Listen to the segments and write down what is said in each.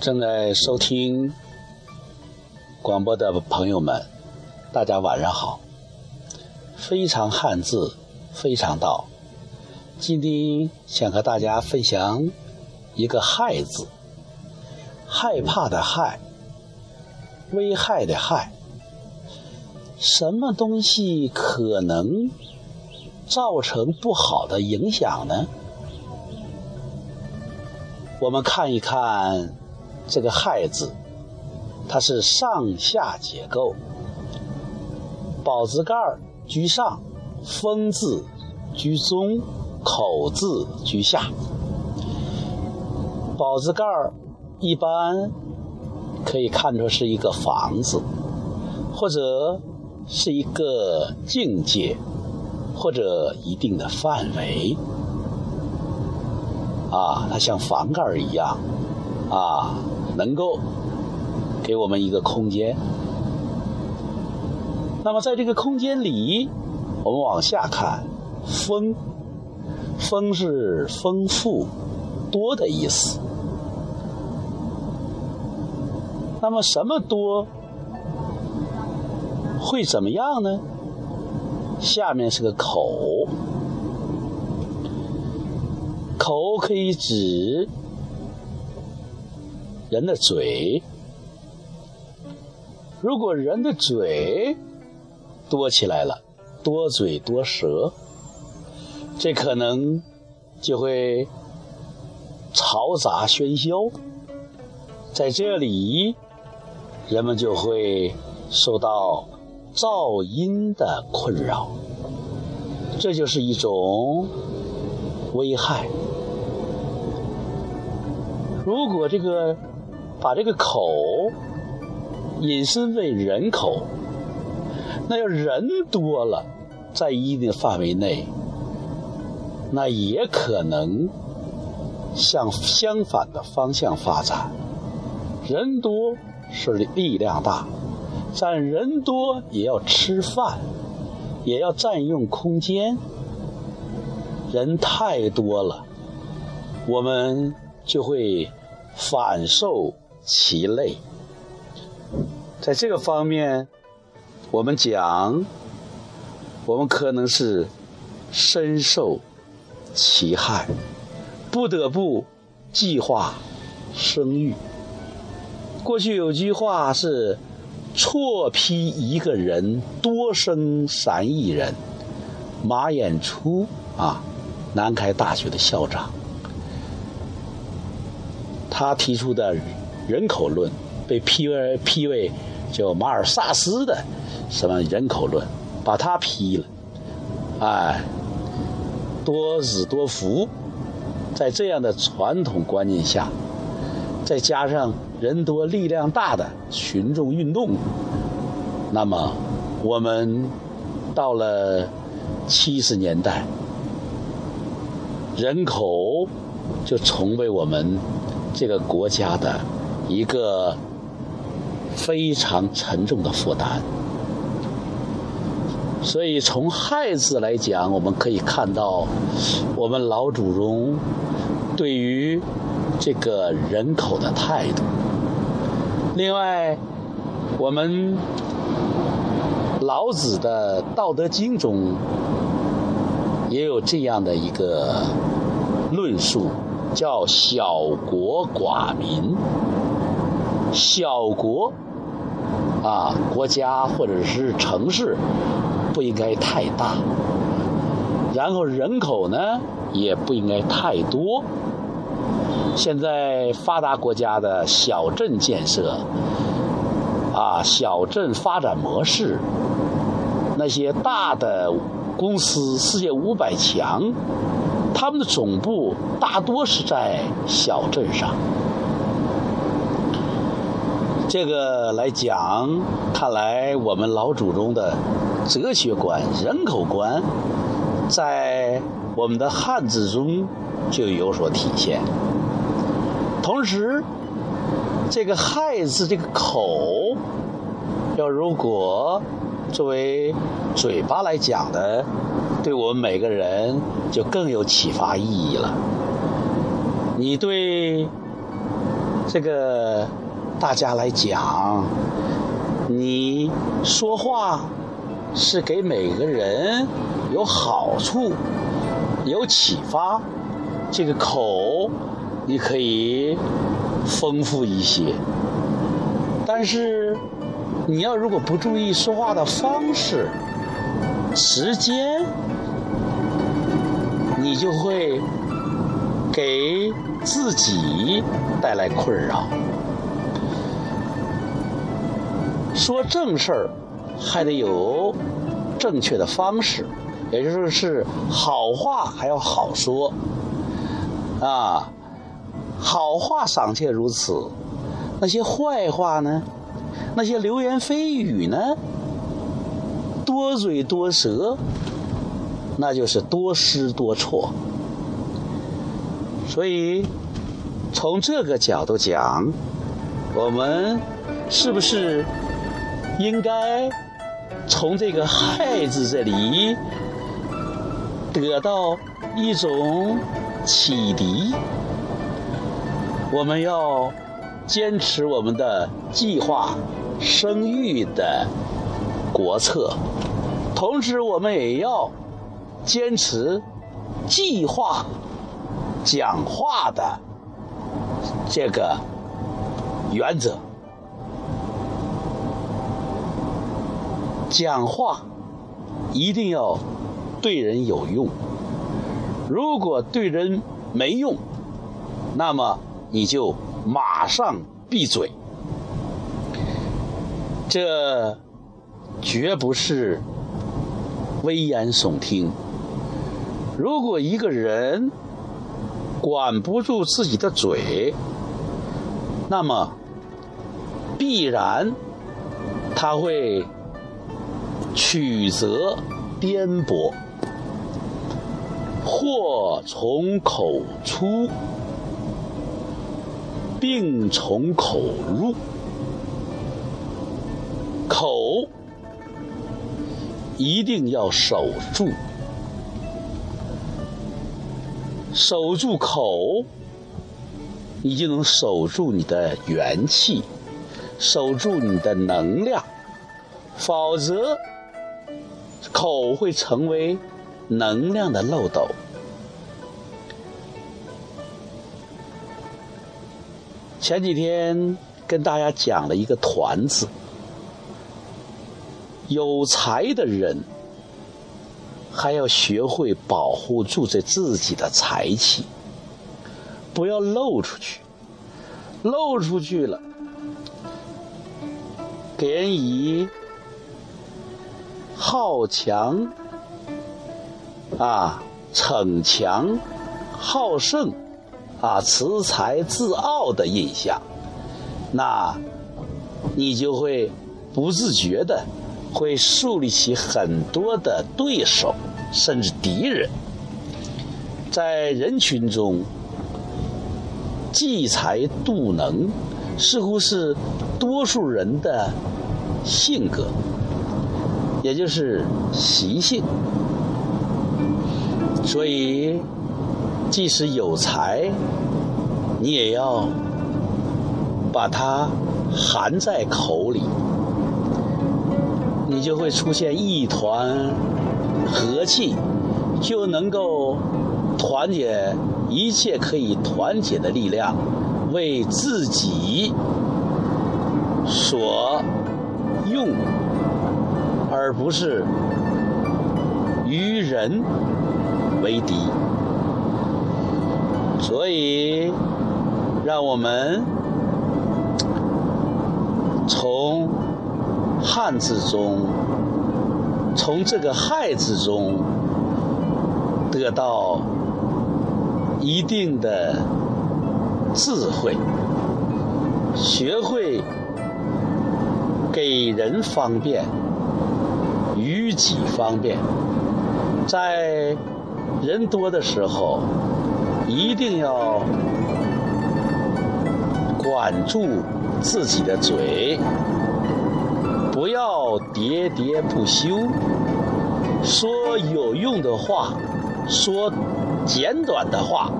正在收听广播的朋友们，大家晚上好。非常汉字，非常道。今天想和大家分享一个“害”字，害怕的“害”，危害的“害”。什么东西可能造成不好的影响呢？我们看一看这个“害”字，它是上下结构，宝字盖居上，风字居中，口字居下。宝字盖一般可以看作是一个房子，或者是一个境界，或者一定的范围。啊，它像房盖一样，啊，能够给我们一个空间。那么在这个空间里，我们往下看，丰，丰是丰富、多的意思。那么什么多会怎么样呢？下面是个口。口可以指人的嘴，如果人的嘴多起来了，多嘴多舌，这可能就会嘈杂喧嚣，在这里人们就会受到噪音的困扰，这就是一种危害。如果这个把这个口引申为人口，那要人多了，在一定范围内，那也可能向相反的方向发展。人多是力量大，但人多也要吃饭，也要占用空间。人太多了，我们就会。反受其累，在这个方面，我们讲，我们可能是深受其害，不得不计划生育。过去有句话是“错批一个人，多生三亿人”。马演初啊，南开大学的校长。他提出的人口论被批为批为叫马尔萨斯的什么人口论，把他批了，哎，多子多福，在这样的传统观念下，再加上人多力量大的群众运动，那么我们到了七十年代，人口就成为我们。这个国家的一个非常沉重的负担，所以从“害”字来讲，我们可以看到我们老祖宗对于这个人口的态度。另外，我们老子的《道德经》中也有这样的一个论述。叫小国寡民，小国啊，国家或者是城市不应该太大，然后人口呢也不应该太多。现在发达国家的小镇建设啊，小镇发展模式，那些大的公司，世界五百强。他们的总部大多是在小镇上，这个来讲，看来我们老祖宗的哲学观、人口观，在我们的汉字中就有所体现。同时，这个“亥”字这个口，要如果作为嘴巴来讲的。对我们每个人就更有启发意义了。你对这个大家来讲，你说话是给每个人有好处、有启发，这个口你可以丰富一些。但是你要如果不注意说话的方式、时间，你就会给自己带来困扰。说正事儿还得有正确的方式，也就是是好话还要好说啊，好话尚且如此，那些坏话呢？那些流言蜚语呢？多嘴多舌，那就是多失多错。所以从这个角度讲，我们是不是应该从这个“害”字这里得到一种启迪？我们要坚持我们的计划生育的国策，同时我们也要坚持计划讲话的这个原则。讲话一定要对人有用，如果对人没用，那么你就马上闭嘴。这绝不是危言耸听。如果一个人管不住自己的嘴，那么必然他会曲折颠簸，祸从口出，病从口入。口一定要守住，守住口，你就能守住你的元气，守住你的能量。否则，口会成为能量的漏斗。前几天跟大家讲了一个“团”字。有才的人，还要学会保护住这自己的才气，不要露出去。露出去了，给人以好强啊、逞强、好胜啊、恃才自傲的印象，那你就会不自觉的。会树立起很多的对手，甚至敌人，在人群中，济才度能，似乎是多数人的性格，也就是习性。所以，即使有才，你也要把它含在口里。你就会出现一团和气，就能够团结一切可以团结的力量，为自己所用，而不是与人为敌。所以，让我们从。汉字中，从这个“害”字中得到一定的智慧，学会给人方便，于己方便。在人多的时候，一定要管住自己的嘴。不要喋喋不休，说有用的话，说简短的话，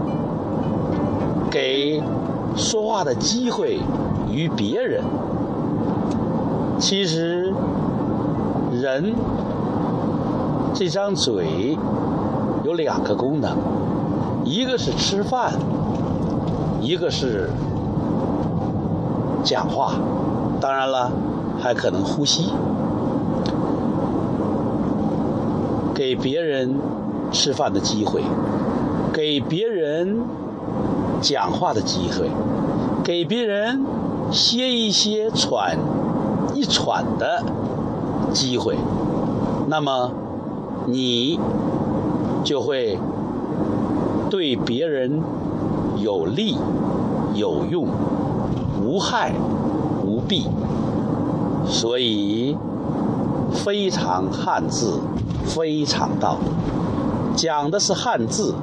给说话的机会于别人。其实，人这张嘴有两个功能，一个是吃饭，一个是讲话。当然了，还可能呼吸。给别人吃饭的机会，给别人讲话的机会，给别人歇一歇、喘一喘的机会，那么你就会对别人有利、有用、无害无弊。所以，非常汉字。非常道，讲的是汉字，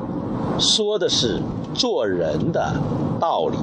说的是做人的道理。